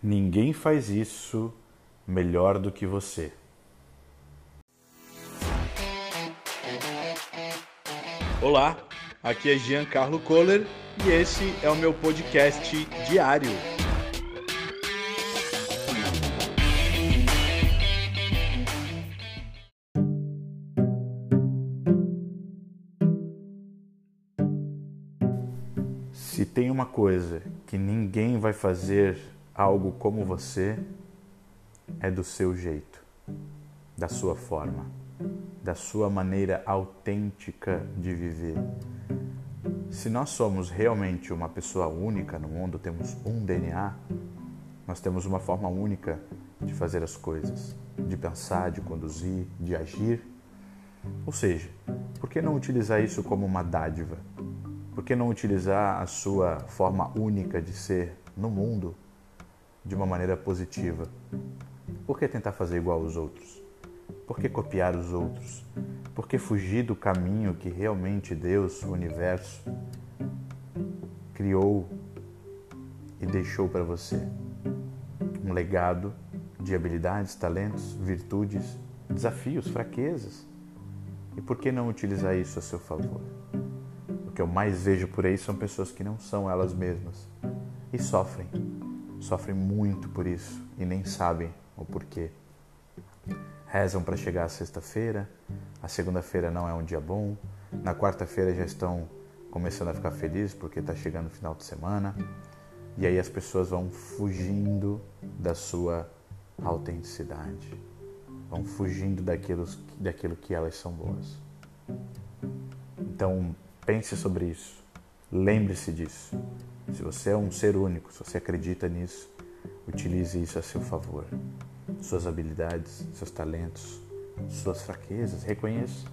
Ninguém faz isso melhor do que você. Olá, aqui é Giancarlo Kohler e esse é o meu podcast diário. Se tem uma coisa que ninguém vai fazer algo como você, é do seu jeito, da sua forma, da sua maneira autêntica de viver. Se nós somos realmente uma pessoa única no mundo, temos um DNA, nós temos uma forma única de fazer as coisas, de pensar, de conduzir, de agir. Ou seja, por que não utilizar isso como uma dádiva? Por que não utilizar a sua forma única de ser no mundo de uma maneira positiva? Por que tentar fazer igual aos outros? Por que copiar os outros? Por que fugir do caminho que realmente Deus, o universo, criou e deixou para você? Um legado de habilidades, talentos, virtudes, desafios, fraquezas. E por que não utilizar isso a seu favor? O que eu mais vejo por aí são pessoas que não são elas mesmas e sofrem. Sofrem muito por isso e nem sabem o porquê. Rezam para chegar a sexta-feira, a segunda-feira não é um dia bom, na quarta-feira já estão começando a ficar felizes porque está chegando o final de semana, e aí as pessoas vão fugindo da sua autenticidade, vão fugindo daquilo, daquilo que elas são boas. Então, pense sobre isso, lembre-se disso. Se você é um ser único, se você acredita nisso, utilize isso a seu favor. Suas habilidades, seus talentos, suas fraquezas, reconheça.